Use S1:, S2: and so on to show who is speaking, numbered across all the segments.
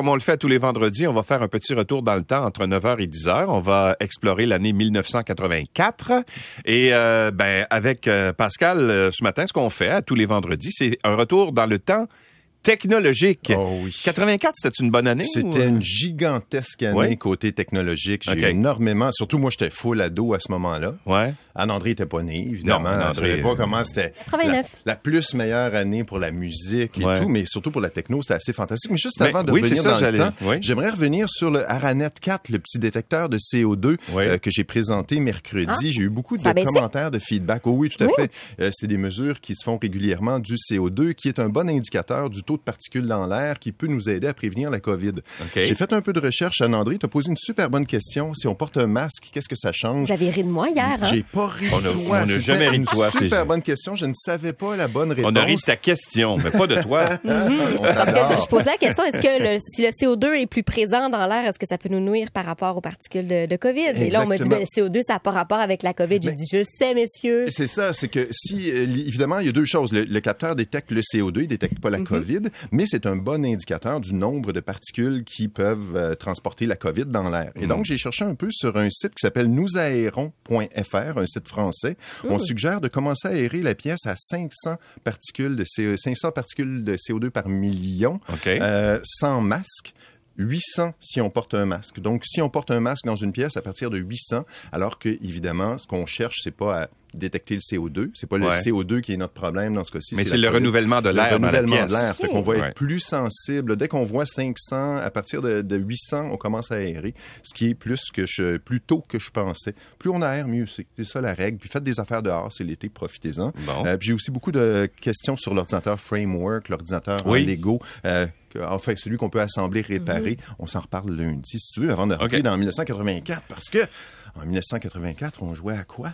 S1: comme on le fait tous les vendredis, on va faire un petit retour dans le temps entre 9h et 10h. On va explorer l'année 1984. Et euh, ben avec euh, Pascal, euh, ce matin, ce qu'on fait à tous les vendredis, c'est un retour dans le temps technologique.
S2: Oh oui.
S1: 84, c'était une bonne année?
S2: C'était
S1: ou-
S2: une gigantesque année
S1: Ouais.
S2: côté technologique. J'ai énormément, surtout moi, j'étais full ado à ce moment-là.
S1: Ouais.
S2: Anne-André était pas né, évidemment.
S1: Non, Anne-André,
S2: savait pas
S1: euh,
S2: comment c'était
S3: 89.
S2: La, la plus meilleure année pour la musique et
S1: Ouais.
S2: tout, mais surtout pour la techno, c'était assez fantastique. Mais juste
S1: Mais
S2: avant de
S1: oui,
S2: revenir
S1: ça,
S2: dans le temps,
S1: oui.
S2: j'aimerais revenir sur le Aranet 4, le petit détecteur de CO2
S1: Oui.
S2: euh, que j'ai présenté mercredi. J'ai eu beaucoup de
S3: Ça
S2: commentaires, de feedback. Oh oui, tout à
S3: Oui.
S2: fait. Euh, c'est des mesures qui se font régulièrement du CO2, qui est un bon indicateur du taux de particules dans l'air qui peut nous aider à prévenir la COVID. J'ai fait un peu de recherche, Anne-André. Tu as posé une super bonne question. Si on porte un masque, qu'est-ce que ça change?
S3: Vous avez ri de moi hier, hein?
S2: J'ai pas ri
S1: On a-
S2: de
S1: on
S2: toi.
S1: a
S2: C'était
S1: jamais ri de toi, c'est-
S2: Super bonne question. Je ne savais pas la bonne réponse.
S1: On a ri de ta question, mais pas de toi.
S2: On
S3: Parce que je, je posais la question, est-ce que le- si le CO2 est plus présent dans l'air, est-ce que ça peut nous nuire par rapport aux particules de, de COVID? Et là, on m'a dit, ben, le CO2, ça n'a pas rapport avec la COVID. J'ai dit, je sais, messieurs.
S2: C'est ça, c'est que si, euh, évidemment, il y a deux choses. Le, le capteur détecte le CO2, il détecte pas la
S3: Mhm.
S2: COVID, mais c'est un bon indicateur du nombre de particules qui peuvent euh, transporter la COVID dans l'air. Et donc, j'ai cherché un peu sur un site qui s'appelle nousaérons.fr, un site français. On suggère de commencer à aérer la pièce à 500 particules de, CO, 500 particules de CO2 par million, euh, sans masque. 800 si on porte un masque. Donc, si on porte un masque dans une pièce à partir de 800, alors que, évidemment, ce qu'on cherche, c'est pas à détecter le CO2. C'est pas le
S1: Ouais.
S2: CO2 qui est notre problème dans ce cas-ci.
S1: Mais c'est le renouvellement de
S2: Le
S1: l'air dans la
S2: renouvellement
S1: pièce.
S2: de l'air. Fait qu'on va
S1: Ouais.
S2: être plus sensible. Dès qu'on voit 500, à partir de, de 800, on commence à aérer, ce qui est plus que je, plus tôt que je pensais. Plus on aère, mieux c'est. C'est ça la règle. Puis faites des affaires dehors, c'est l'été, profitez-en.
S1: Bon.
S2: Euh, puis j'ai aussi beaucoup de questions sur l'ordinateur Framework, l'ordinateur
S1: Oui.
S2: Lego. Euh, enfin, celui qu'on peut assembler, réparer. On s'en reparle lundi, si tu veux, avant de rentrer dans 1984. Parce que en 1984, on jouait à quoi?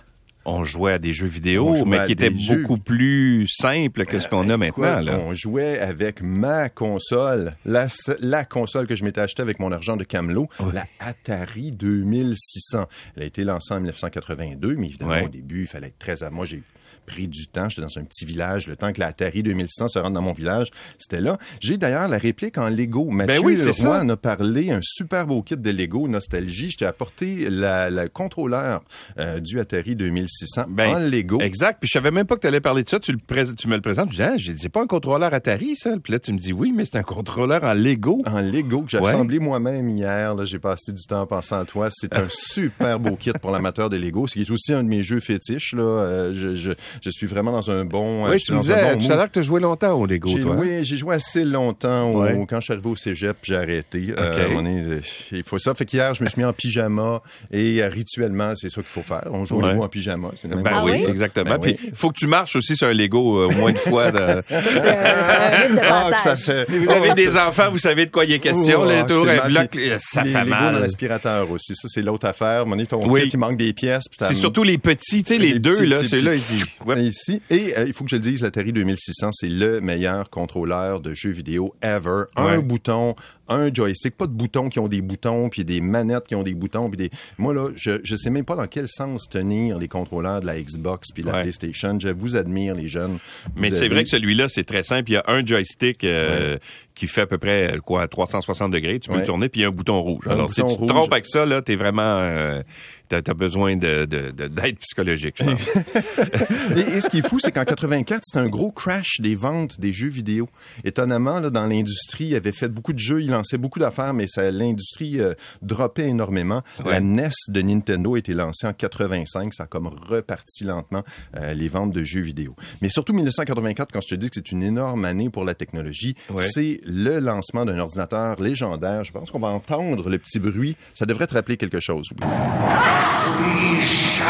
S1: On jouait à des jeux vidéo, mais qui étaient
S2: jeux.
S1: beaucoup plus simples que ce qu'on a
S2: Écoute,
S1: maintenant. Là.
S2: On jouait avec ma console, la, la console que je m'étais achetée avec mon argent de Camelot, la Atari 2600. Elle a été lancée en 1982, mais évidemment, au début, il fallait être très... à- Moi, j'ai pris du temps. J'étais dans un petit village. Le temps que la Atari 2600 se rende dans mon village, c'était là. J'ai d'ailleurs la réplique en Lego. Mathieu
S1: Ben oui, c'est
S2: Leroy
S1: ça.
S2: en a parlé, un super beau kit de Lego Nostalgie. Je t'ai apporté la, la contrôleur euh, du Atari 2600
S1: Ben,
S2: en Lego.
S1: Exact. Puis je savais même pas que tu allais parler de ça. Tu, le prés- tu me le présentes. Je dis, ah, c'est pas un contrôleur Atari, ça? Puis là, tu me dis, oui, mais c'est un contrôleur en Lego.
S2: en Lego que j'ai
S1: Ouais.
S2: assemblé moi-même hier. là. J'ai passé du temps en pensant à toi. C'est un super beau kit pour l'amateur de Lego. C'est aussi un de mes jeux fétiches. Là. Euh, je, je, je suis vraiment dans un bon. euh,
S1: oui, tu me
S2: dans un
S1: disais
S2: bon
S1: tout à l'heure que tu as joué longtemps au Lego, toi. hein?
S2: joué, j'ai joué assez longtemps. au-
S1: Ouais.
S2: quand je suis arrivé au cégep, j'ai arrêté. Euh, euh, il faut ça. Fait qu'hier, je me suis mis en pyjama et euh, rituellement, c'est ça qu'il faut faire. On joue au
S1: Ouais.
S2: Lego en pyjama.
S1: Ben
S3: Ah
S1: oui,
S3: oui?
S1: exactement.
S2: Ben oui.
S1: Puis faut que tu marches aussi sur un Lego euh, au moins une fois. de-
S3: Ça, un,
S2: Ah, que ça fait-
S1: Si vous
S2: Oh,
S1: avez des
S2: ça-
S1: enfants, vous savez de quoi il est question.
S2: Oh,
S1: là, toujours un bloc, ça
S2: les
S1: fait
S2: Lego dans
S1: mal.
S2: l'aspirateur aussi. Ça, c'est l'autre affaire. Donné, ton
S1: Oui.
S2: kit, il manque des pièces.
S1: C'est surtout les petits, tu sais, les,
S2: Les
S1: deux,
S2: petits,
S1: là,
S2: petits,
S1: ouais.
S2: ici. Et euh, il faut que je le dise, l'Atari 2600, c'est le meilleur contrôleur de jeux vidéo ever. Un
S1: Ouais.
S2: bouton, un joystick, pas de boutons qui ont des boutons, puis des manettes qui ont des boutons, puis des. Moi là, je je sais même pas dans quel sens tenir les contrôleurs de la Xbox puis la
S1: Ouais.
S2: PlayStation. Je vous admire les jeunes.
S1: Mais c'est vrai que celui-là, c'est très simple. Il y a un joystick euh, qui fait à peu près euh, quoi 360 degrés. Tu peux
S2: Ouais.
S1: le tourner, puis il y a un bouton rouge.
S2: Un
S1: Alors, si tu te trompes avec ça, là, t'es vraiment... Euh, t'as, t'as besoin de, de, de- d'aide psychologique, je pense.
S2: Et, et ce qui est fou, c'est qu'en 84, c'était un gros crash des ventes des jeux vidéo. Étonnamment, là, dans l'industrie, il avait fait beaucoup de jeux, il lançait beaucoup d'affaires, mais ça, l'industrie euh, droppait énormément.
S1: Ouais.
S2: La NES de Nintendo a été lancée en 85, ça a comme reparti lentement euh, les ventes de jeux vidéo. Mais surtout 1984, quand je te dis que c'est une énorme année pour la technologie,
S1: Ouais.
S2: c'est le lancement d'un ordinateur légendaire. Je pense qu'on va entendre le petit bruit. Ça devrait te rappeler quelque chose.
S4: We shall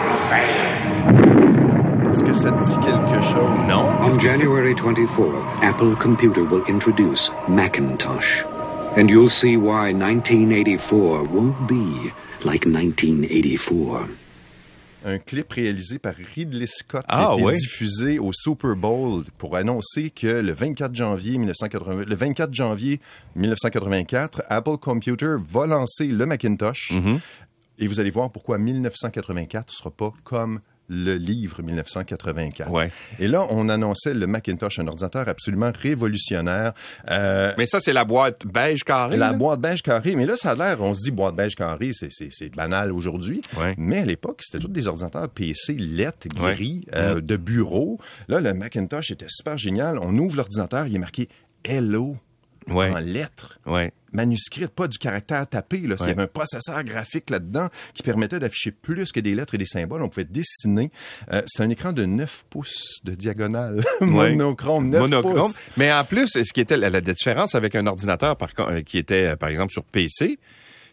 S4: prevail.
S2: Est-ce que ça te dit quelque chose?
S1: Non?
S5: On January 24th, Apple Computer will introduce Macintosh. And you'll see why 1984 won't be like 1984.
S2: Un clip réalisé par Ridley Scott
S1: Ah,
S2: qui a été
S1: ouais.
S2: diffusé au Super Bowl pour annoncer que le 24 janvier 1980, le 24 janvier 1984, Apple Computer va lancer le Macintosh.
S1: Mm-hmm.
S2: Et vous allez voir pourquoi 1984 ne sera pas comme le livre 1984.
S1: Ouais.
S2: Et là, on annonçait le Macintosh, un ordinateur absolument révolutionnaire. Euh,
S1: Mais ça, c'est la boîte beige carrée.
S2: la
S1: là?
S2: boîte beige carrée, mais là, ça a l'air, on se dit boîte beige carrée, c'est, banal aujourd'hui.
S1: Ouais.
S2: Mais à l'époque, c'était tous des ordinateurs PC lettres,
S1: Ouais.
S2: gris, euh, de bureau. Là, le Macintosh était super génial. On ouvre l'ordinateur, il est marqué Hello
S1: Ouais.
S2: en lettres.
S1: Ouais.
S2: Manuscrite, pas du caractère tapé. Là. Il y avait un processeur graphique là-dedans qui permettait d'afficher plus que des lettres et des symboles. On pouvait dessiner. Euh, c'est un écran de 9 pouces de diagonale. Monochrome, 9
S1: Monochrome.
S2: pouces.
S1: Mais en plus, ce qui était la, la différence avec un ordinateur par, euh, qui était, euh, par exemple, sur PC,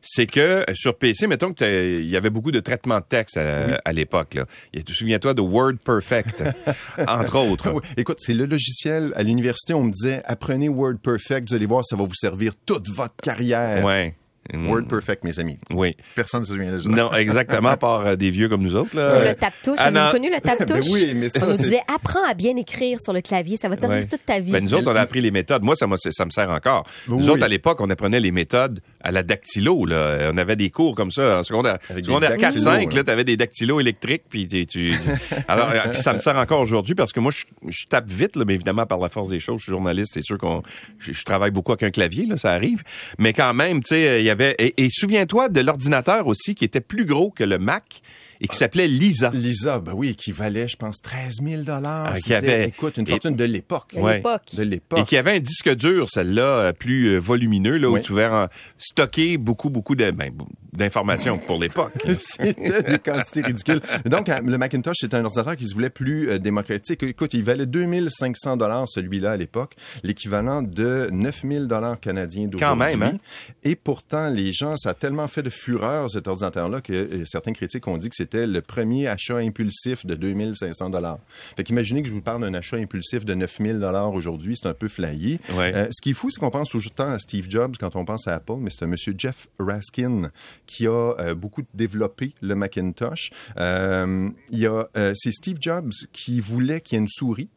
S1: c'est que euh, sur PC, mettons que il y avait beaucoup de traitement de texte à, à l'époque. Y a- Tu te souviens-toi de Word Perfect, entre autres.
S2: Oui. Écoute, c'est le logiciel. À l'université, on me disait, apprenez WordPerfect, vous allez voir, ça va vous servir toute votre carrière.
S1: Ouais. Mm.
S2: WordPerfect, mes amis.
S1: Oui.
S2: Personne ne se souvient de ça.
S1: Non, exactement, à part euh, des vieux comme nous autres. Là.
S3: Le tape-touche,
S1: Ah, non.
S3: avez-vous connu le tape-touche?
S2: Ben oui, mais ça,
S3: On nous disait, apprends à bien écrire sur le clavier, ça va te servir
S1: Ouais.
S3: toute ta vie.
S1: Ben, nous autres, on a appris les méthodes. Moi, ça, ça me sert encore.
S2: Oui.
S1: Nous autres, à l'époque, on apprenait les méthodes à la dactylo. Là. On avait des cours comme ça en secondaire,
S2: Avec des
S1: secondaire
S2: dactylos,
S1: 4-5.
S2: là.
S1: Là, tu avais des dactylos électriques. Puis, tu, tu- Alors, euh, puis ça me sert encore aujourd'hui parce que moi, je, je tape vite, là, mais évidemment, par la force des choses, je suis journaliste. C'est sûr qu'on, je, je travaille beaucoup avec un clavier, là, ça arrive. Mais quand même, tu sais, il y avait... Et, et souviens-toi de l'ordinateur aussi qui était plus gros que le Mac et qui s'appelait Lisa.
S2: Lisa, ben oui, qui valait, je pense, 13 000
S1: Ah, qui avait-
S2: Écoute, une
S1: et-
S2: fortune de l'époque.
S3: De
S1: Ouais.
S3: l'époque.
S2: De
S1: Et
S2: l'époque.
S1: qui avait un disque dur, celle-là, euh, plus euh, volumineux, là, où
S2: Oui.
S1: tu pouvais en stocker beaucoup, beaucoup de, ben, d'informations pour l'époque.
S2: C'était des quantités ridicules. Donc, euh, le Macintosh, c'était un ordinateur qui se voulait plus euh, démocratique. Écoute, il valait 2500 dollars celui-là à l'époque, l'équivalent de 9000 dollars canadiens d'aujourd'hui.
S1: Quand même, hein?
S2: Et pourtant, les gens, ça a tellement fait de fureur cet ordinateur-là que euh, certains critiques ont dit que c'était le premier achat impulsif de 2500 dollars. Fait qu'imaginez que je vous parle d'un achat impulsif de 9000 dollars aujourd'hui, c'est un peu.
S1: Ouais.
S2: Euh, ce qui est fou, c'est qu'on pense toujours tant à Steve Jobs quand on pense à Apple, mais c'est un monsieur Jeff Raskin qui a euh, beaucoup développé le Macintosh. Euh, il y a, euh, c'est Steve Jobs qui voulait qu'il y ait une souris.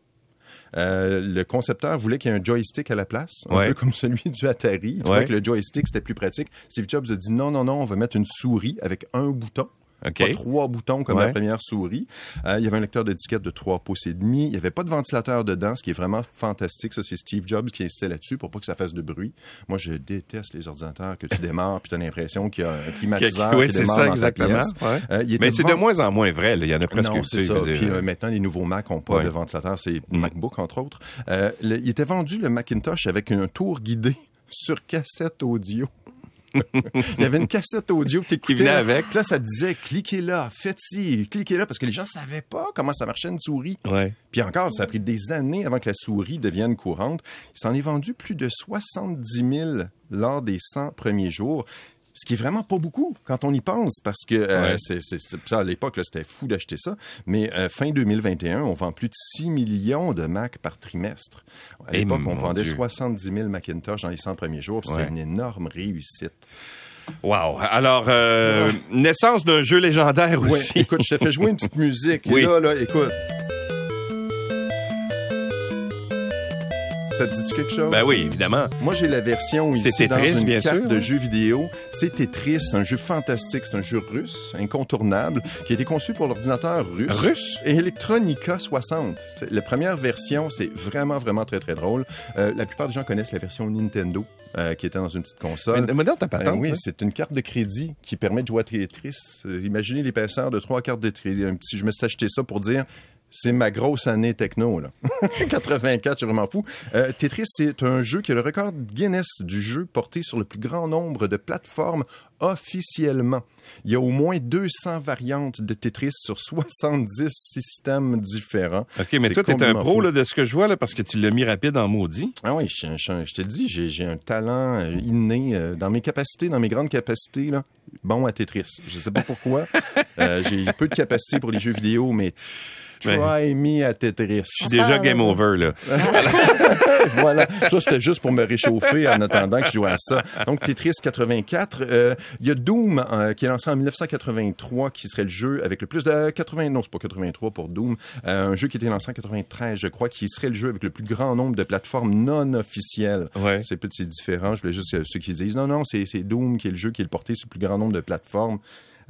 S2: Euh, le concepteur voulait qu'il y ait un joystick à la place, un
S1: Ouais.
S2: peu comme celui du Atari. Il trouvait
S1: Ouais.
S2: que le joystick, c'était plus pratique. Steve Jobs a dit non, non, non, on va mettre une souris avec un bouton.
S1: OK.
S2: Pas trois boutons comme
S1: Ouais.
S2: la première souris. Euh, il y avait un lecteur de disquette de 3 pouces et demi. Il n'y avait pas de ventilateur dedans, ce qui est vraiment fantastique. Ça, c'est Steve Jobs qui insistait là-dessus pour pas que ça fasse de bruit. Moi, je déteste les ordinateurs que tu démarres puis tu as l'impression qu'il y a un climatiseur
S1: oui,
S2: qui
S1: c'est
S2: démarre
S1: ça,
S2: dans
S1: exactement. Ouais.
S2: Euh, il
S1: Mais c'est de moins en moins vrai. Là. Il y en a presque
S2: non, c'est ça. Puis euh, maintenant, les nouveaux Mac n'ont pas
S1: Ouais.
S2: de ventilateur. C'est
S1: Mm.
S2: MacBook, entre autres. Euh, le- il était vendu, le Macintosh, avec un tour guidé sur cassette audio. il y avait une cassette audio que.
S1: Qui venait avec.
S2: Là, ça disait, cliquez là, faites ci, cliquez là, parce que les gens savaient pas comment ça marchait une souris.
S1: Ouais.
S2: Puis encore, ça a pris des années avant que la souris devienne courante. Il s'en est vendu plus de 70 000 lors des 100 premiers jours. Ce qui est vraiment pas beaucoup quand on y pense, parce que euh,
S1: Ouais.
S2: c'est, ça, à l'époque, là, c'était fou d'acheter ça. Mais euh, fin 2021, on vend plus de 6 millions de Mac par trimestre. À
S1: Eh,
S2: l'époque, on vendait
S1: Dieu.
S2: 70 000 Macintosh dans les 100 premiers jours. C'était
S1: Ouais.
S2: une énorme réussite.
S1: Wow. Alors, euh, naissance d'un jeu légendaire aussi.
S2: écoute, je te fais jouer une petite musique.
S1: Oui.
S2: Là, là, écoute. Ça te dit-tu quelque chose?
S1: Ben oui, évidemment.
S2: Moi, j'ai la version ici
S1: Tetris,
S2: dans une
S1: bien
S2: carte
S1: sûr.
S2: de jeu vidéo. C'est Tetris, c'est un jeu fantastique, c'est un jeu russe, incontournable, qui a été conçu pour l'ordinateur russe.
S1: Russe?
S2: Et Electronica 60. C'est- La première version, c'est vraiment, vraiment très, très drôle. Euh, la plupart des gens connaissent la version Nintendo, euh, qui était dans une petite console.
S1: Mais, mais non, t'as pas
S2: Ben oui,
S1: là.
S2: c'est une carte de crédit qui permet de jouer à Tetris. Euh, imaginez l'épaisseur de trois cartes de crédit. Un petit, je me suis acheté ça pour dire, c'est ma grosse année techno, là. 84, c'est vraiment fou. Euh, Tetris, c'est un jeu qui a le record Guinness du jeu porté sur le plus grand nombre de plateformes officiellement. Il y a au moins 200 variantes de Tetris sur 70 systèmes différents.
S1: OK, mais toi, t'es un pro là, de ce que je vois, là, parce que tu l'as mis rapide en maudit.
S2: Ah oui, je, je- je te dis, j'ai, un talent euh, inné euh, dans mes capacités, dans mes grandes capacités, là, bon à Tetris. Je sais pas pourquoi. Euh, j'ai peu de capacités pour les jeux vidéo, mais try me à Tetris.
S1: Je suis déjà game over, là.
S2: voilà. Ça, c'était juste pour me réchauffer en attendant que je joue à ça. Donc, Tetris 84. Euh, Il y a Doom, euh, qui est lancé en 1983, qui serait le jeu avec le plus de 80... Non, c'est pas 83 pour Doom. Euh, un jeu qui était lancé en 93, je crois, qui serait le jeu avec le plus grand nombre de plateformes non officielles.
S1: Ouais.
S2: C'est peut-être c'est différent. Je voulais juste ceux qui disent non, non, c'est c'est Doom qui est le jeu qui est le porté sur le plus grand nombre de plateformes.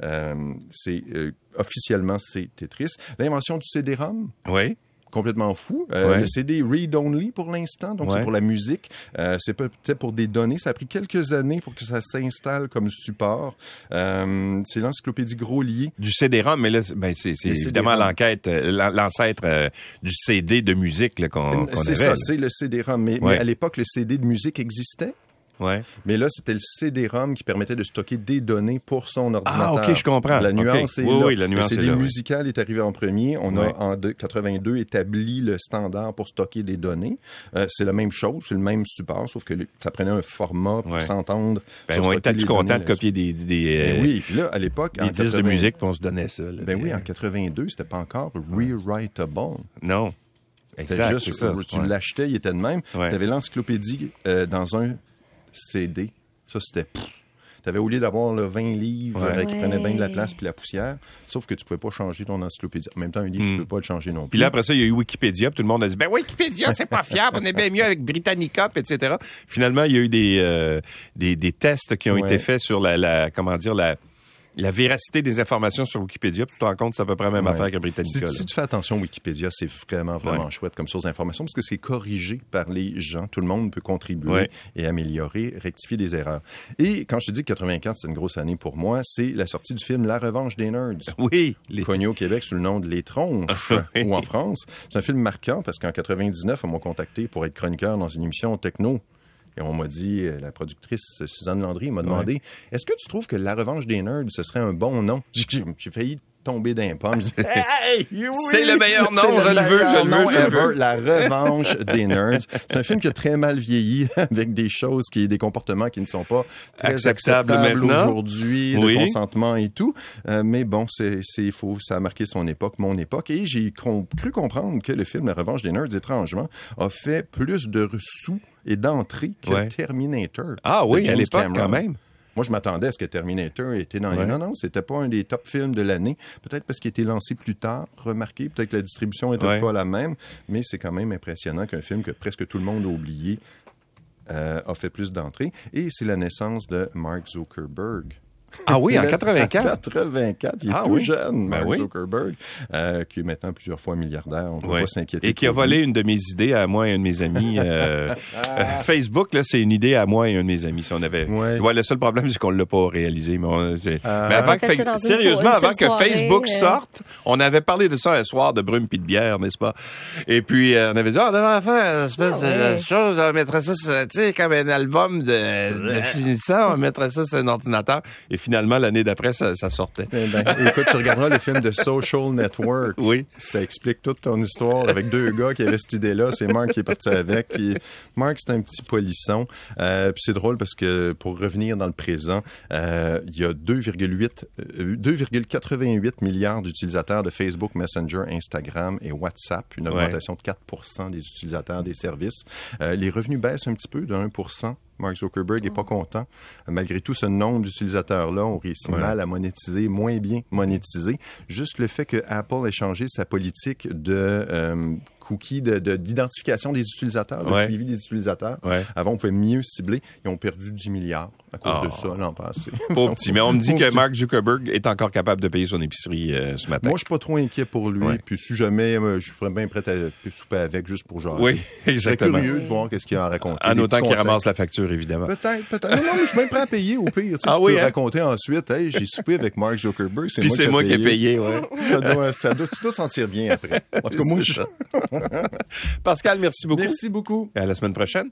S2: Euh, c'est euh, officiellement c'est Tetris. L'invention du CD-ROM,
S1: Oui.
S2: complètement fou. Euh,
S1: Ouais.
S2: Le CD read-only pour l'instant, donc c'est pour la musique. Euh, c'est peut-être pour des données. Ça a pris quelques années pour que ça s'installe comme support. Euh, c'est l'encyclopédie Groslier.
S1: Du CD-ROM, mais là, c'est- ben, c'est c'est évidemment l'enquête, l'an- l'ancêtre du CD de musique qu'on
S2: c'est
S1: avait.
S2: ça,
S1: là.
S2: c'est le CD-ROM. Mais,
S1: Ouais.
S2: mais à l'époque, le CD de musique existait?
S1: Ouais.
S2: Mais là, c'était le CD-ROM qui permettait de stocker des données pour son ordinateur.
S1: Ah, ok, je comprends.
S2: La nuance est
S1: Oui,
S2: là.
S1: oui, la nuance
S2: le CD
S1: est là, oui.
S2: musical est arrivé en premier. On a en deux- 82 établi le standard pour stocker des données. Euh, c'est la même chose, c'est le même support, sauf que le- ça prenait un format pour s'entendre.
S1: Ben, on était tout content de copier des, des,
S2: là-dessus.
S1: euh,
S2: Ben oui, puis là, à l'époque, en
S1: des disques de
S2: 80
S1: musique, puis on se donnait ça. là.
S2: Ben oui, en 82, c'était pas encore rewritable.
S1: euh, Non.
S2: C'était
S1: Exact,
S2: juste,
S1: ça.
S2: tu l'achetais, il était de même. Tu avais l'encyclopédie euh, dans un CD. Ça, c'était... Tu avais, au lieu d'avoir le 20 livres
S1: Ouais.
S2: euh, qui prenaient bien de la place puis la poussière, sauf que tu pouvais pas changer ton encyclopédie. En même temps, un livre, tu peux pas le changer non plus.
S1: Hmm. Puis là, après ça, il y a eu Wikipédia, puis tout le monde a dit, ben Wikipédia, c'est pas fiable, on est bien mieux avec Britannica, puis etc. Finalement, il y a eu des, euh, des, des tests qui ont
S2: Ouais.
S1: été faits sur la, la comment dire, la, la véracité des informations sur Wikipédia, puis tu te rends compte que c'est à peu près la même
S2: Ouais.
S1: affaire que Britannica.
S2: si tu fais attention, Wikipédia, c'est vraiment, vraiment
S1: Ouais.
S2: chouette comme source d'information parce que c'est corrigé par les gens. Tout le monde peut contribuer
S1: Ouais.
S2: et améliorer, rectifier des erreurs. Et quand je te dis que 84, c'est une grosse année pour moi, c'est la sortie du film La Revanche des Nerds.
S1: Oui. Les...
S2: connu au Québec sous le nom de Les Tronches
S1: Oui.
S2: ou en France. C'est un film marquant parce qu'en 99, on m'a contacté pour être chroniqueur dans une émission techno. Et on m'a dit, euh, la productrice Suzanne Landry m'a demandé, est-ce que tu trouves que La Revanche des Nerds, ce serait un bon nom? J'ai j'ai failli tomber d'un pomme. Hey, oui!
S1: C'est le meilleur nom, je le veux, je le veux, je le veux.
S2: La Revanche des Nerds. C'est un film qui a très mal vieilli avec des choses qui, des comportements qui ne sont pas très
S1: Acceptables
S2: acceptables, aujourd'hui,
S1: Oui.
S2: le consentement et tout. Euh, mais bon, c'est c'est faux. Ça a marqué son époque, mon époque. Et j'ai com- cru comprendre que le film La Revanche des Nerds, étrangement, a fait plus de sous et d'entrées que
S1: Ouais.
S2: Terminator.
S1: Ah oui, à l'époque,
S2: Cameron.
S1: quand même.
S2: Moi, je m'attendais à ce que Terminator était dans les... Non, non, c'était pas un des top films de l'année. Peut-être parce qu'il a été lancé plus tard, remarqué. Peut-être que la distribution était
S1: Ouais.
S2: pas la même. Mais c'est quand même impressionnant qu'un film que presque tout le monde a oublié euh, a fait plus d'entrées. Et c'est la naissance de Mark Zuckerberg.
S1: Ah oui, en
S2: Il est-
S1: 84.
S2: En 84, il est
S1: Ah
S2: tout
S1: oui.
S2: jeune,
S1: Ben oui.
S2: Zuckerberg, euh, qui est maintenant plusieurs fois milliardaire. On ne peut pas s'inquiéter.
S1: Et qui a
S2: lui.
S1: volé une de mes idées à moi et un de mes amis. euh, euh, Facebook, là, c'est une idée à moi et un de mes amis. Si on avait,
S2: Ouais.
S1: Ouais, le seul problème, c'est qu'on l'a pas réalisé. Mais, on- c'est-
S2: Ah.
S1: mais avant que,
S3: une
S1: sérieusement, avant que
S3: soirée,
S1: Facebook sorte, on avait parlé de ça un soir de brume puis de bière, n'est-ce pas? Et puis euh, on avait dit, ah, on devrait faire une espèce
S3: Ah
S1: de chose, on mettrait ça, sur- tu sais, comme un album de, de finissant, on mettrait ça sur un ordinateur. Et finalement, l'année d'après, ça, ça sortait.
S2: Eh ben, écoute, tu regarderas le film de Social Network.
S1: Oui.
S2: Ça explique toute ton histoire avec deux gars qui avaient cette idée-là. C'est Mark qui est parti avec. Puis Mark, c'est un petit polisson. Euh, puis c'est drôle parce que pour revenir dans le présent, euh, il y a 2,8 euh, 2,88 milliards d'utilisateurs de Facebook, Messenger, Instagram et WhatsApp. Une
S1: Ouais.
S2: augmentation de 4 des utilisateurs des services. Euh, les revenus baissent un petit peu de 1 Mark Zuckerberg est pas content. Malgré tout, ce nombre d'utilisateurs-là ont réussi mal à monétiser, moins bien monétiser. Juste le fait que Apple ait changé sa politique de euh, cookies, de- de- d'identification des utilisateurs, de suivi des utilisateurs.
S1: Ouais.
S2: Avant, on pouvait mieux cibler. Ils ont perdu 10 milliards à cause
S1: Ah.
S2: de ça l'an passé.
S1: Pauvre petit. Mais on me dit que. Mark Zuckerberg est encore capable de payer son épicerie euh, ce matin.
S2: Moi, je suis pas trop inquiet pour lui.
S1: Ouais.
S2: Puis si jamais, euh, je serais bien prêt à souper avec juste pour genre.
S1: Oui,
S2: Je
S1: exactement.
S2: curieux de voir qu'est-ce qu'il a à raconter.
S1: En autant qu'il ramasse la facture, évidemment.
S2: Peut-être, peut-être. Non, non, mais je suis même prêt à payer au pire. Tu, sais,
S1: Ah
S2: tu
S1: oui,
S2: peux
S1: hein?
S2: raconter ensuite, hey, j'ai soupé avec Mark Zuckerberg.
S1: Puis c'est moi qui ai payé, ouais.
S2: Ça doit, ça doit, tu dois te sentir bien après. En tout cas, moi, je...
S1: Pascal, merci beaucoup.
S2: Merci beaucoup.
S1: Et à la semaine prochaine.